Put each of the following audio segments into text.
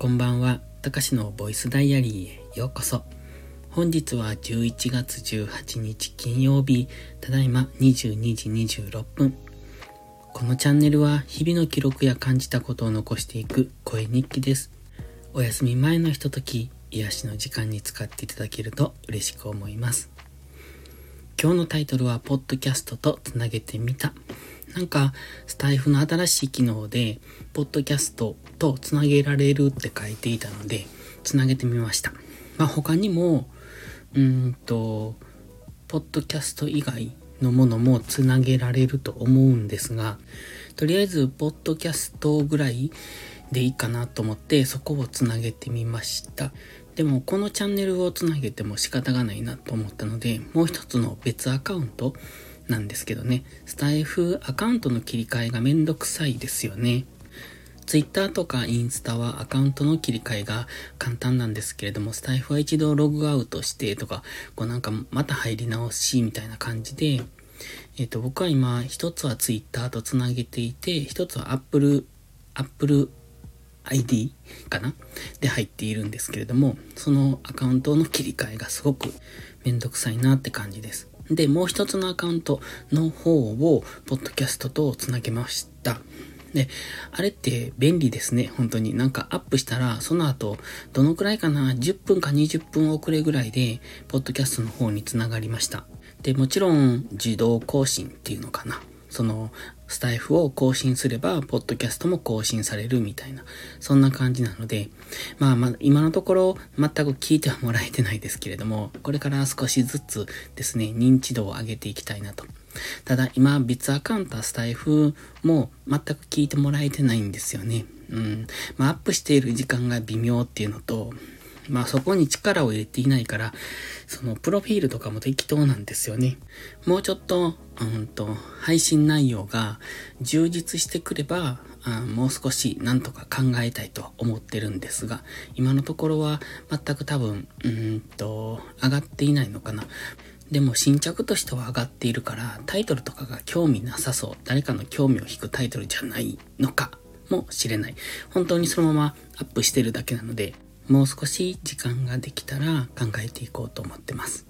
こんばんは、たかしのボイスダイアリーへようこそ。本日は11月18日金曜日、ただいま22時26分。このチャンネルは日々の記録や感じたことを残していく声日記です。お休み前のひととき、癒しの時間に使っていただけると嬉しく思います。今日のタイトルは、ポッドキャストとつなげてみた。なんか、スタイフの新しい機能で、ポッドキャストとつなげられるって書いていたので、つなげてみました。まあ他にも、うんと、ポッドキャスト以外のものもつなげられると思うんですが、とりあえず、ポッドキャストぐらいでいいかなと思って、そこをつなげてみました。でもこのチャンネルをつなげても仕方がないなと思ったので、もう一つの別アカウントなんですけどね、スタイフアカウントの切り替えがめんどくさいですよね。Twitter とかインスタはアカウントの切り替えが簡単なんですけれども、スタイフは一度ログアウトしてとか、こうなんかまた入り直しみたいな感じで、えっ、ー、と、僕は今、一つは Twitter とつなげていて、一つは Apple、Apple ID かな？で入っているんですけれども、そのアカウントの切り替えがすごくめんどくさいなって感じです。で、もう一つのアカウントの方を、ポッドキャストとつなげました。で、あれって便利ですね、本当に。なんかアップしたら、その後、どのくらいかな、10分か20分遅れぐらいで、ポッドキャストの方につながりました。で、もちろん、自動更新っていうのかな。その、スタイフを更新すれば、ポッドキャストも更新されるみたいな、そんな感じなので、まあまあ、今のところ全く聞いてはもらえてないですけれども、これから少しずつですね、認知度を上げていきたいなと。ただ、今、別アカウントスタイフも全く聞いてもらえてないんですよね。うん。まあ、アップしている時間が微妙っていうのと、まあそこに力を入れていないから、そのプロフィールとかも適当なんですよね。もうちょっと、うんと、配信内容が充実してくれば、あもう少しなんとか考えたいと思ってるんですが、今のところは全く多分、うんと、上がっていないのかな。でも新着としては上がっているから、タイトルとかが興味なさそう。誰かの興味を引くタイトルじゃないのかもしれない。本当にそのままアップしてるだけなので、もう少し時間ができたら考えていこうと思ってます。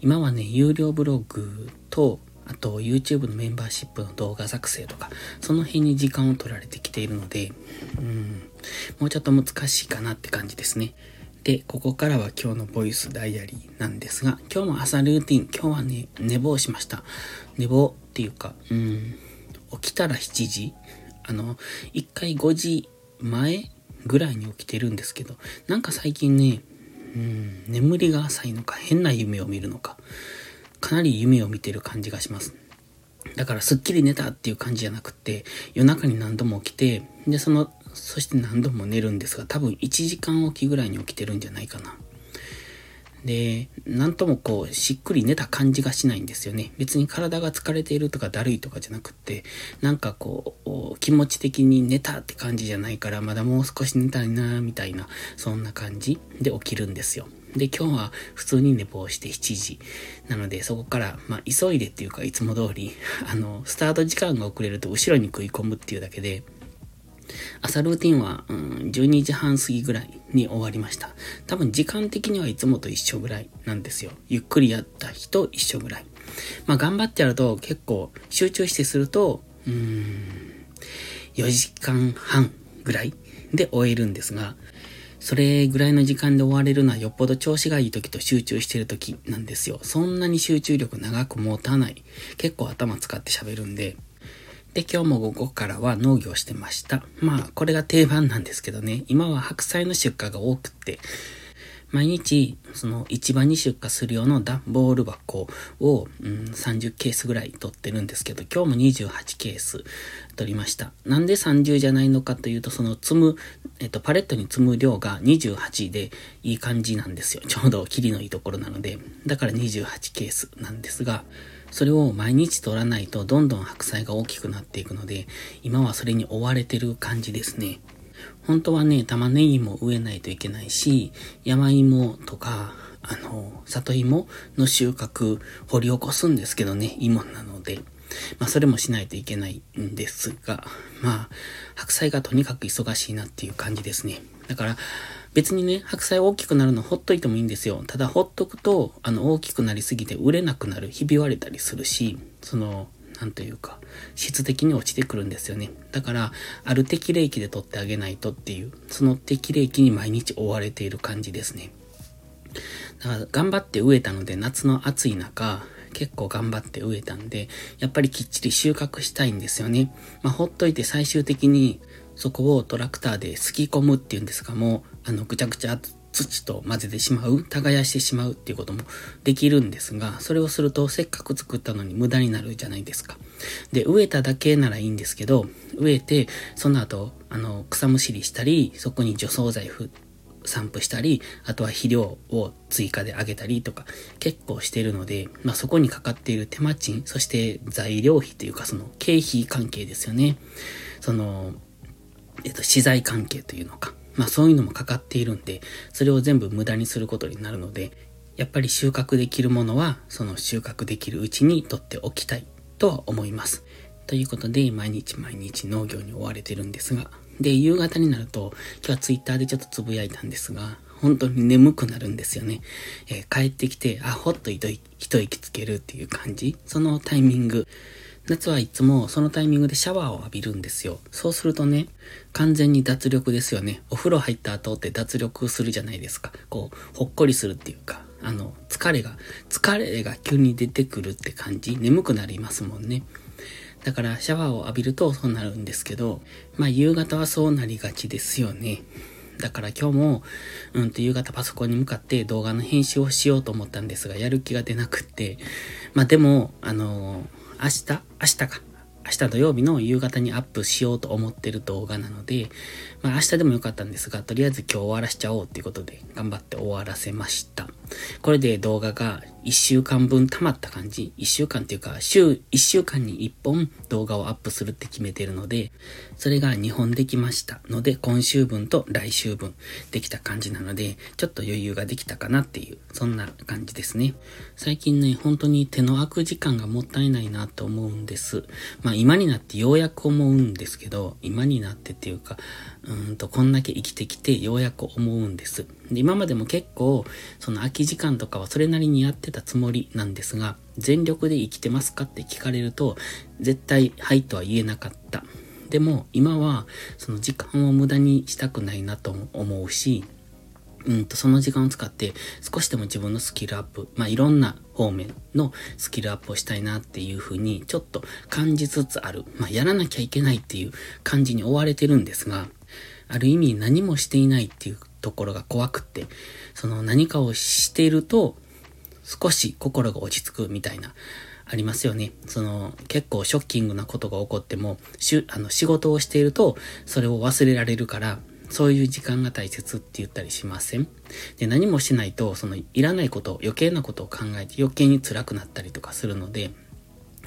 今はね、有料ブログと、あと YouTube のメンバーシップの動画作成とか、その辺に時間を取られてきているので、うん、もうちょっと難しいかなって感じですね。で、ここからは今日のボイスダイアリーなんですが、今日も朝ルーティン、今日はね、寝坊しました。寝坊っていうか、うん、起きたら7時あの、一回5時前ぐらいに起きてるんですけど、なんか最近ね、うん、眠りが浅いのか変な夢を見るのか、かなり夢を見てる感じがします。だからすっきり寝たっていう感じじゃなくて、夜中に何度も起きて、で、その、そして何度も寝るんですが、多分1時間おきぐらいに起きてるんじゃないかな。で、なんともこう、しっくり寝た感じがしないんですよね。別に体が疲れているとかだるいとかじゃなくって、なんかこう、気持ち的に寝たって感じじゃないから、まだもう少し寝たいなみたいな、そんな感じで起きるんですよ。で、今日は普通に寝坊して7時。なので、そこから、まあ、急いでっていうか、いつも通り、あの、スタート時間が遅れると後ろに食い込むっていうだけで、朝ルーティンは、うん、12時半過ぎぐらいに終わりました。多分時間的にはいつもと一緒ぐらいなんですよ。ゆっくりやった日と一緒ぐらい。まあ頑張ってやると結構集中してすると、うーん、4時間半ぐらいで終えるんですが、それぐらいの時間で終われるのはよっぽど調子がいい時と集中してる時なんですよ。そんなに集中力長く持たない。結構頭使って喋るんで、で、今日も午後からは農業してました。まあ、これが定番なんですけどね、今は白菜の出荷が多くって、毎日、その市場に出荷する用の段ボール箱を、うん、30ケースぐらい取ってるんですけど、今日も28ケース取りました。なんで30じゃないのかというと、その積む、えっと、パレットに積む量が28でいい感じなんですよ。ちょうど切りのいいところなので。だから28ケースなんですが、それを毎日取らないとどんどん白菜が大きくなっていくので、今はそれに追われてる感じですね。本当はね、玉ねぎも植えないといけないし、山芋とか、あの、里芋の収穫、掘り起こすんですけどね、芋なので。まあ、それもしないといけないんですが、まあ、白菜がとにかく忙しいなっていう感じですね。だから、別にね、白菜大きくなるのほっといてもいいんですよ。ただほっとくと、あの、大きくなりすぎて売れなくなる、ひび割れたりするし、その、なんというか、質的に落ちてくるんですよね。だから、ある適齢期で取ってあげないとっていう、その適齢期に毎日追われている感じですね。だから、頑張って植えたので、夏の暑い中、結構頑張って植えたんで、やっぱりきっちり収穫したいんですよね。まあ、ほっといて最終的にそこをトラクターですき込むっていうんですか、もう、あの、ぐちゃぐちゃ土と混ぜてしまう、耕してしまうっていうこともできるんですが、それをするとせっかく作ったのに無駄になるじゃないですか。で、植えただけならいいんですけど、植えて、その後、あの、草むしりしたり、そこに除草剤振散布したり、あとは肥料を追加であげたりとか、結構してるので、まあそこにかかっている手間賃、そして材料費というかその経費関係ですよね。その、えっと、資材関係というのか。まあそういうのもかかっているんで、それを全部無駄にすることになるので、やっぱり収穫できるものは、その収穫できるうちに取っておきたいとは思います。ということで、毎日毎日農業に追われてるんですが、で、夕方になると、今日はツイッターでちょっとつぶやいたんですが、本当に眠くなるんですよね。えー、帰ってきて、あ、ほっと一息つけるっていう感じ。そのタイミング。夏はいつもそのタイミングでシャワーを浴びるんですよ。そうするとね、完全に脱力ですよね。お風呂入った後って脱力するじゃないですか。こう、ほっこりするっていうか、あの、疲れが、疲れが急に出てくるって感じ。眠くなりますもんね。だからシャワーを浴びるとそうなるんですけど、まあ夕方はそうなりがちですよね。だから今日も、うんと夕方パソコンに向かって動画の編集をしようと思ったんですが、やる気が出なくって、まあでも、あのー、明日明日か。明日土曜日の夕方にアップしようと思ってる動画なので、まあ明日でもよかったんですが、とりあえず今日終わらしちゃおうっていうことで頑張って終わらせました。これで動画が1週間分溜まった感じ。1週間っていうか、週、1週間に1本動画をアップするって決めてるので、それが2本できましたので、今週分と来週分できた感じなので、ちょっと余裕ができたかなっていう、そんな感じですね。最近ね、本当に手の空く時間がもったいないなと思うんです。まあ今になってようやく思うんですけど、今になってっていうか、うんと、こんだけ生きてきてようやく思うんです。で今までも結構、その空き時間とかはそれなりにやってたつもりなんですが、全力で生きてますかって聞かれると、絶対はいとは言えなかった。でも今はその時間を無駄にしたくないなと思うし、うんと、その時間を使って少しでも自分のスキルアップ、まあ、いろんな方面のスキルアップをしたいなっていうふうにちょっと感じつつある。まあ、やらなきゃいけないっていう感じに追われてるんですが、ある意味何もしていないっていうところが怖くって、その何かをしていると少し心が落ち着くみたいな、ありますよね。その結構ショッキングなことが起こっても、しあの仕事をしているとそれを忘れられるから、そういう時間が大切って言ったりしません？で、何もしないと、そのいらないこと、余計なことを考えて余計に辛くなったりとかするので、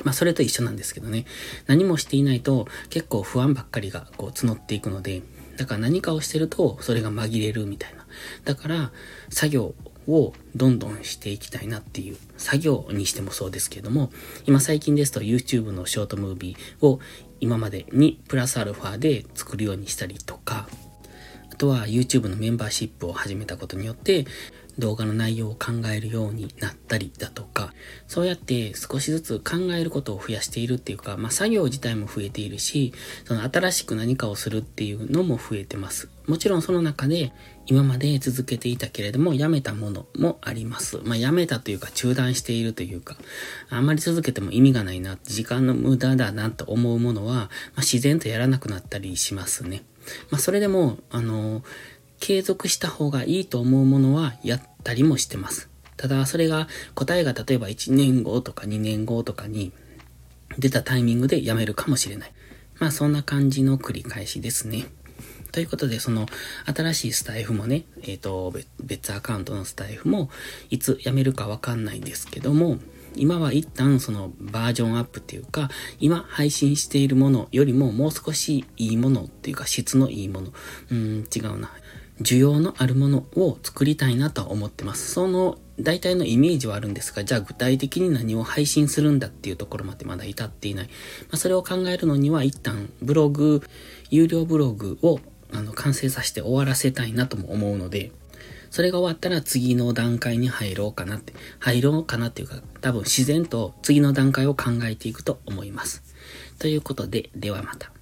まあそれと一緒なんですけどね。何もしていないと結構不安ばっかりがこう募っていくので、だから何かをしてるとそれが紛れるみたいな。だから作業をどんどんしていきたいなっていう作業にしてもそうですけども、今最近ですと YouTube のショートムービーを今までにプラスアルファで作るようにしたりとか、あとは YouTube のメンバーシップを始めたことによって動画の内容を考えるようになったりだとか、そうやって少しずつ考えることを増やしているっていうか、まあ作業自体も増えているし、その新しく何かをするっていうのも増えてます。もちろんその中で今まで続けていたけれどもやめたものもあります。まあやめたというか中断しているというか、あんまり続けても意味がないな、時間の無駄だなと思うものは、まあ、自然とやらなくなったりしますね。まあそれでも、あの継続した方がいいと思うものはやったりもしてます。ただ、それが答えが例えば1年後とか2年後とかに出たタイミングでやめるかもしれない。まあそんな感じの繰り返しですね。ということで、その新しいスタイフもね、えっ、ー、と、別アカウントのスタイフもいつ辞めるかわかんないんですけども、今は一旦そのバージョンアップっていうか、今配信しているものよりももう少しいいものっていうか質のいいもの。うーん、違うな。需要のあるものを作りたいなとは思ってます。その大体のイメージはあるんですが、じゃあ具体的に何を配信するんだっていうところまでまだ至っていない。まあ、それを考えるのには一旦ブログ、有料ブログをあの、完成させて終わらせたいなとも思うので、それが終わったら次の段階に入ろうかなって、入ろうかなっていうか、多分自然と次の段階を考えていくと思います。ということで、ではまた。